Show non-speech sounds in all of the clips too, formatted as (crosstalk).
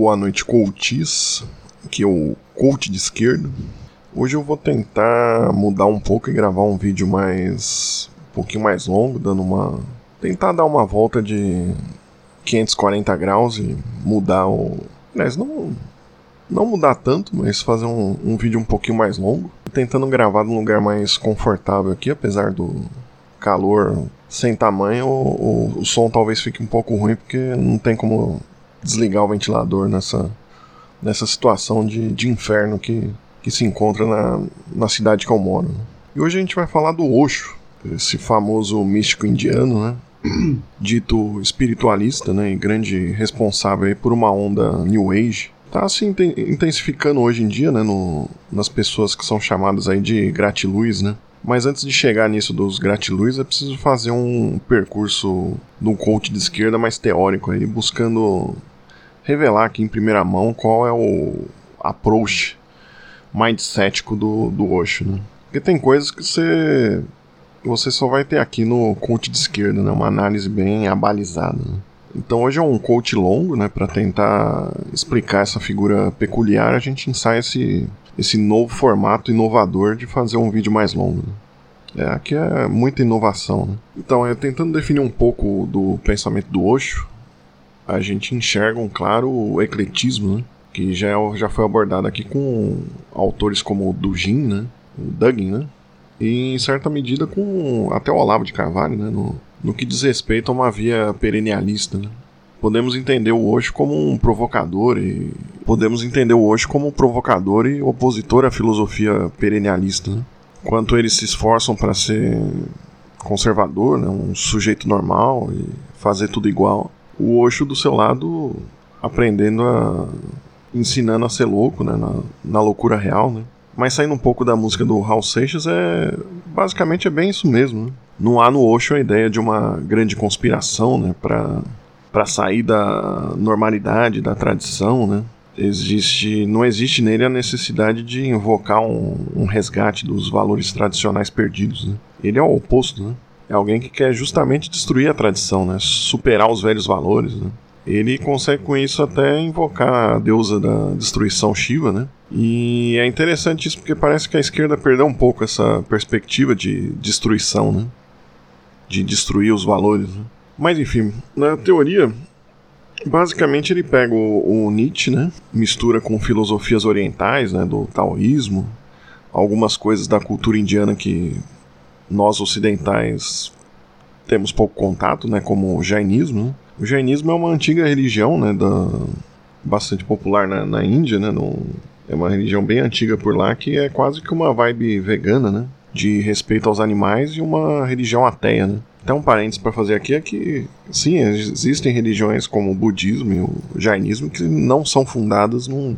boa noite, coaches. Aqui é o coach de esquerda. Hoje eu vou tentar mudar um pouco e gravar um vídeo mais. um pouquinho mais longo, dando uma. tentar dar uma volta de 540 graus e mudar o. Aliás, não. não mudar tanto, mas fazer um, um vídeo um pouquinho mais longo. Tentando gravar num lugar mais confortável aqui, apesar do calor sem tamanho, o, o, o som talvez fique um pouco ruim, porque não tem como desligar o ventilador nessa, nessa situação de, de inferno que, que se encontra na, na cidade que eu moro. E hoje a gente vai falar do Osho, esse famoso místico indiano, né? (clears throat) dito espiritualista, né, e grande responsável por uma onda New Age, tá se intensificando hoje em dia, né, no, nas pessoas que são chamadas aí de gratiluz, né? Mas antes de chegar nisso dos gratiluz, é preciso fazer um percurso de um coach de esquerda mais teórico aí, buscando revelar aqui em primeira mão qual é o approach mindsético do, do Osho, né? Porque tem coisas que você você só vai ter aqui no coach de esquerda, né? Uma análise bem abalizada. Né? Então hoje é um coach longo, né? Para tentar explicar essa figura peculiar, a gente ensaia esse, esse novo formato inovador de fazer um vídeo mais longo. Né? É, aqui é muita inovação. Né? Então, é tentando definir um pouco do pensamento do Osho, a gente enxerga um claro ecletismo, né? que já, é já foi abordado aqui com autores como o Dugin, né? o Dugin, né? e em certa medida com até o Olavo de Carvalho, né? no, no que diz respeito a uma via perennialista. Né? Podemos entender o Osho como um provocador e podemos entender o Osho como um provocador e opositor à filosofia perennialista. Né? Quanto eles se esforçam para ser conservador, né? um sujeito normal e fazer tudo igual o Osho do seu lado aprendendo a. ensinando a ser louco, né? Na, na loucura real, né? Mas saindo um pouco da música do Raul Seixas, é. basicamente é bem isso mesmo, né? Não há no Osho a ideia de uma grande conspiração, né? Pra, pra sair da normalidade, da tradição, né? Existe, não existe nele a necessidade de invocar um, um resgate dos valores tradicionais perdidos. Né? Ele é o oposto, né? É alguém que quer justamente destruir a tradição, né? Superar os velhos valores, né? Ele consegue com isso até invocar a deusa da destruição Shiva, né? E é interessante isso porque parece que a esquerda perdeu um pouco essa perspectiva de destruição, né? De destruir os valores. Né? Mas enfim, na teoria, basicamente ele pega o, o Nietzsche, né? Mistura com filosofias orientais, né? Do taoísmo, algumas coisas da cultura indiana que nós ocidentais temos pouco contato, né, como o jainismo. O jainismo é uma antiga religião, né, da, bastante popular na, na Índia, né, no, é uma religião bem antiga por lá que é quase que uma vibe vegana, né, de respeito aos animais e uma religião ateia, né. Até um parênteses para fazer aqui é que, sim, existem religiões como o budismo e o jainismo que não são fundadas num,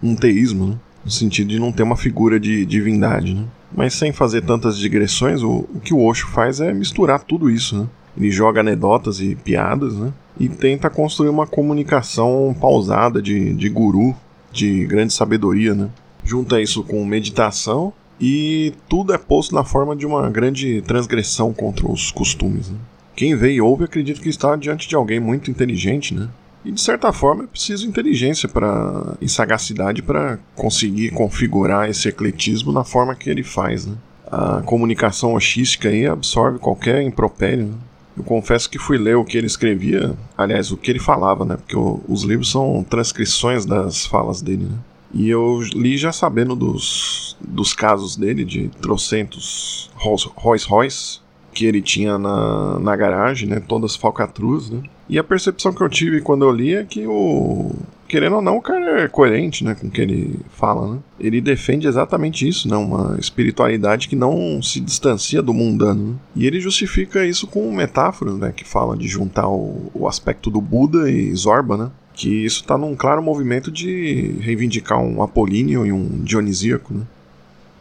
num teísmo, né, no sentido de não ter uma figura de divindade, né. Mas sem fazer tantas digressões, o, o que o Osho faz é misturar tudo isso, né? Ele joga anedotas e piadas, né? E tenta construir uma comunicação pausada de, de guru, de grande sabedoria, né? Junta isso com meditação e tudo é posto na forma de uma grande transgressão contra os costumes. Né? Quem vê e ouve acredita que está diante de alguém muito inteligente, né? E de certa forma é preciso inteligência para e sagacidade para conseguir configurar esse ecletismo na forma que ele faz. Né? A comunicação oxística aí absorve qualquer impropério. Né? Eu confesso que fui ler o que ele escrevia, aliás, o que ele falava, né? Porque o, os livros são transcrições das falas dele, né? E eu li já sabendo dos, dos casos dele, de trocentos Rolls Royce, que ele tinha na, na garagem, né? Todas falcatruas, né? E a percepção que eu tive quando eu li é que o. Querendo ou não, o cara é coerente né, com o que ele fala. Né? Ele defende exatamente isso, né, uma espiritualidade que não se distancia do mundano. Né? E ele justifica isso com metáforas né, que fala de juntar o, o aspecto do Buda e Zorba, né? que isso está num claro movimento de reivindicar um apolíneo e um dionisíaco. Né?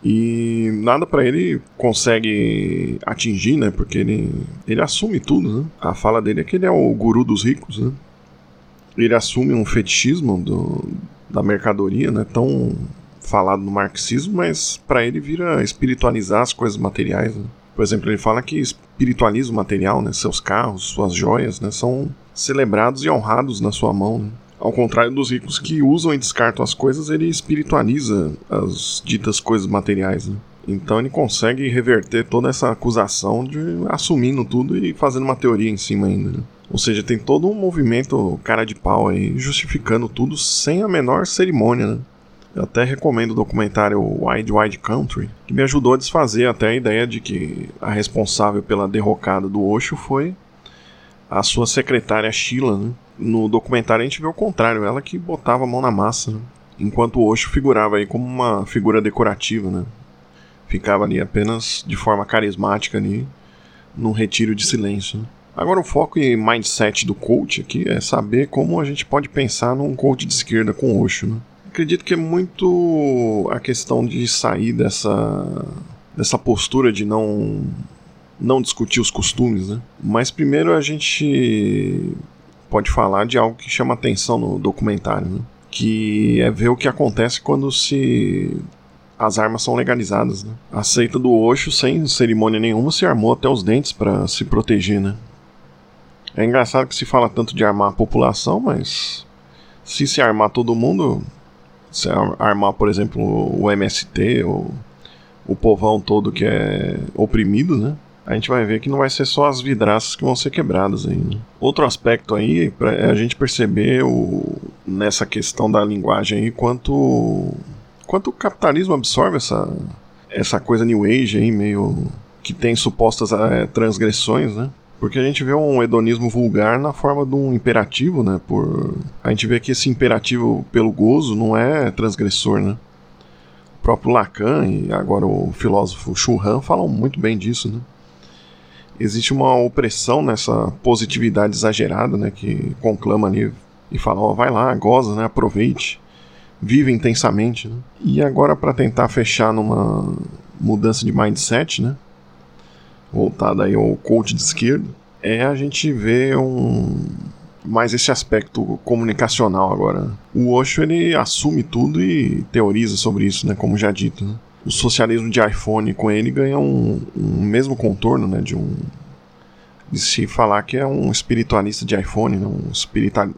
E nada para ele consegue atingir, né? Porque ele, ele assume tudo, né? A fala dele é que ele é o guru dos ricos, né? Ele assume um fetichismo do, da mercadoria, né? Tão falado no marxismo, mas para ele vira espiritualizar as coisas materiais. Né? Por exemplo, ele fala que espiritualiza o material, né? Seus carros, suas joias, né? São celebrados e honrados na sua mão. Né? Ao contrário dos ricos que usam e descartam as coisas, ele espiritualiza as ditas coisas materiais. Né? Então ele consegue reverter toda essa acusação de assumindo tudo e fazendo uma teoria em cima ainda. Né? Ou seja, tem todo um movimento cara de pau aí, justificando tudo sem a menor cerimônia, né? Eu até recomendo o documentário Wide Wide Country, que me ajudou a desfazer até a ideia de que a responsável pela derrocada do Osho foi a sua secretária Sheila. Né? No documentário a gente vê o contrário, ela que botava a mão na massa, né? enquanto o Osho figurava aí como uma figura decorativa, né? Ficava ali apenas de forma carismática ali, num retiro de silêncio. Né? Agora o foco e mindset do coach aqui é saber como a gente pode pensar num coach de esquerda com Osho, né? acredito que é muito a questão de sair dessa, dessa postura de não, não discutir os costumes, né? Mas primeiro a gente pode falar de algo que chama atenção no documentário, né? Que é ver o que acontece quando se as armas são legalizadas, né? A seita do Osho, sem cerimônia nenhuma, se armou até os dentes para se proteger, né? É engraçado que se fala tanto de armar a população, mas se se armar todo mundo, se armar, por exemplo, o MST ou o povão todo que é oprimido, né? A gente vai ver que não vai ser só as vidraças que vão ser quebradas aí. Outro aspecto aí é a gente perceber o, nessa questão da linguagem aí quanto quanto o capitalismo absorve essa essa coisa new age aí meio que tem supostas é, transgressões, né? Porque a gente vê um hedonismo vulgar na forma de um imperativo, né? Por... A gente vê que esse imperativo pelo gozo não é transgressor, né? O próprio Lacan e agora o filósofo Churran falam muito bem disso, né? Existe uma opressão nessa positividade exagerada, né? Que conclama ali e fala, ó, oh, vai lá, goza, né? Aproveite, vive intensamente, né? E agora para tentar fechar numa mudança de mindset, né? voltada aí ao coach de esquerda, é a gente ver um mais esse aspecto comunicacional agora. O Osho ele assume tudo e teoriza sobre isso, né, como já dito. Né? O socialismo de iPhone com ele ganha um, um mesmo contorno, né, de um de se falar que é um espiritualista de iPhone, né, um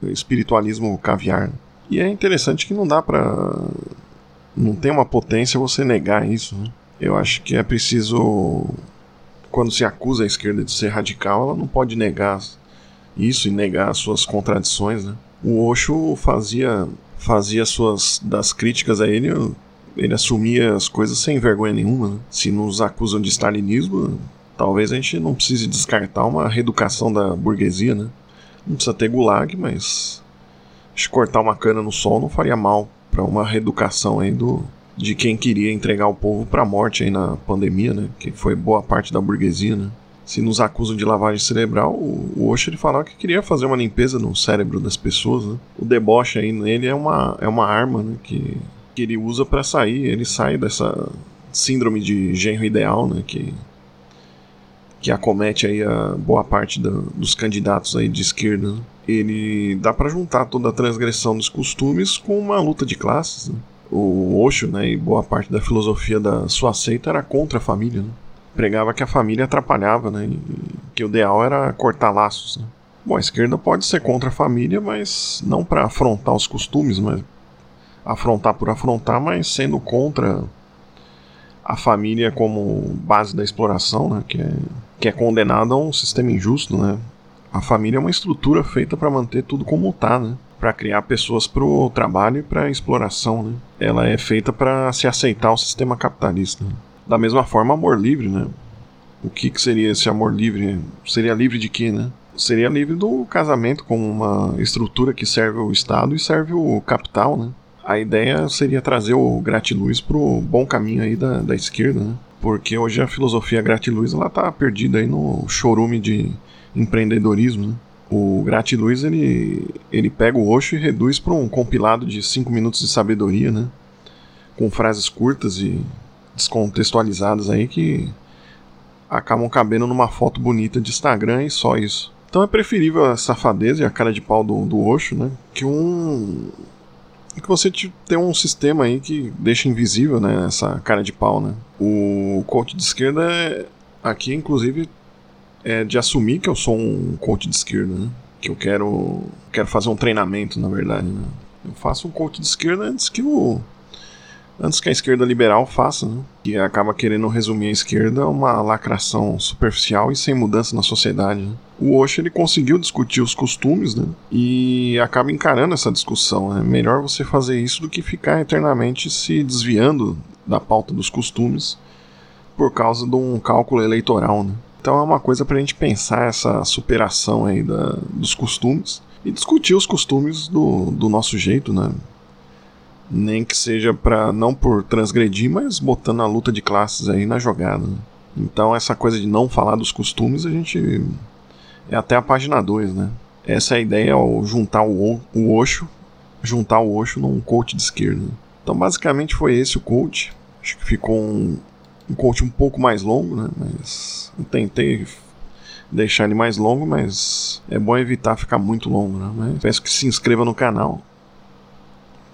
espiritualismo caviar. E é interessante que não dá para não tem uma potência você negar isso. Né? Eu acho que é preciso quando se acusa a esquerda de ser radical, ela não pode negar isso e negar suas contradições, né? O Osho fazia fazia suas das críticas a ele, ele assumia as coisas sem vergonha nenhuma. Né? Se nos acusam de stalinismo, talvez a gente não precise descartar uma reeducação da burguesia, né? Não precisa ter gulag, mas cortar uma cana no sol não faria mal para uma reeducação aí do, de quem queria entregar o povo para a morte aí na pandemia, né? Que foi boa parte da burguesia, né? Se nos acusam de lavagem cerebral, o Osho ele falava que queria fazer uma limpeza no cérebro das pessoas, né? O deboche aí nele é uma, é uma arma, né? Que, que ele usa para sair, ele sai dessa síndrome de genro ideal, né? Que, que acomete aí a boa parte da, dos candidatos aí de esquerda. Ele dá para juntar toda a transgressão dos costumes com uma luta de classes, né? o Osho, né, e boa parte da filosofia da sua seita era contra a família, né? Pregava que a família atrapalhava, né, e que o ideal era cortar laços, né? Bom, a esquerda pode ser contra a família, mas não para afrontar os costumes, mas afrontar por afrontar, mas sendo contra a família como base da exploração, né, que é, que é condenada a um sistema injusto, né? A família é uma estrutura feita para manter tudo como está, né? para criar pessoas para o trabalho e para a exploração, né? Ela é feita para se aceitar o sistema capitalista. Da mesma forma, amor livre, né? O que, que seria esse amor livre? Seria livre de quê, né? Seria livre do casamento como uma estrutura que serve o Estado e serve o capital, né? A ideia seria trazer o gratiluz para o bom caminho aí da, da esquerda, né? Porque hoje a filosofia gratiluz ela tá perdida aí no chorume de empreendedorismo, né? O Gratiluz ele, ele pega o Osho e reduz para um compilado de 5 minutos de sabedoria, né? Com frases curtas e descontextualizadas aí que acabam cabendo numa foto bonita de Instagram e só isso. Então é preferível a safadeza e a cara de pau do, do né? Que um. Que você tem um sistema aí que deixa invisível, né? Essa cara de pau, né? O coach de esquerda é, aqui, inclusive, é de assumir que eu sou um coach de esquerda, né? que eu quero quero fazer um treinamento, na verdade. Né? Eu faço um coach de esquerda antes que o antes que a esquerda liberal faça, né? que acaba querendo resumir a esquerda uma lacração superficial e sem mudança na sociedade. Né? O Osho ele conseguiu discutir os costumes né? e acaba encarando essa discussão. Né? melhor você fazer isso do que ficar eternamente se desviando da pauta dos costumes por causa de um cálculo eleitoral. Né? Então é uma coisa para a gente pensar essa superação aí da, dos costumes e discutir os costumes do, do nosso jeito, né? Nem que seja para não por transgredir, mas botando a luta de classes aí na jogada. Então essa coisa de não falar dos costumes, a gente é até a página 2, né? Essa é a ideia ao juntar o, o Osho, juntar o Osho num coach de esquerda. Então basicamente foi esse o coach. Acho que ficou um, um coach um pouco mais longo, né? Mas eu tentei deixar ele mais longo, mas é bom evitar ficar muito longo, né? Mas peço que se inscreva no canal,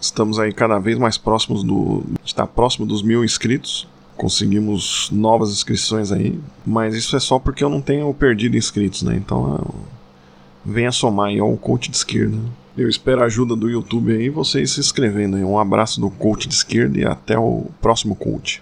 Estamos aí cada vez mais próximos do. está próximo dos mil inscritos. Conseguimos novas inscrições aí. Mas isso é só porque eu não tenho perdido inscritos, né? Então venha somar aí ao coach de esquerda. Eu espero a ajuda do YouTube aí, vocês se inscrevendo aí. Um abraço do coach de esquerda e até o próximo coach.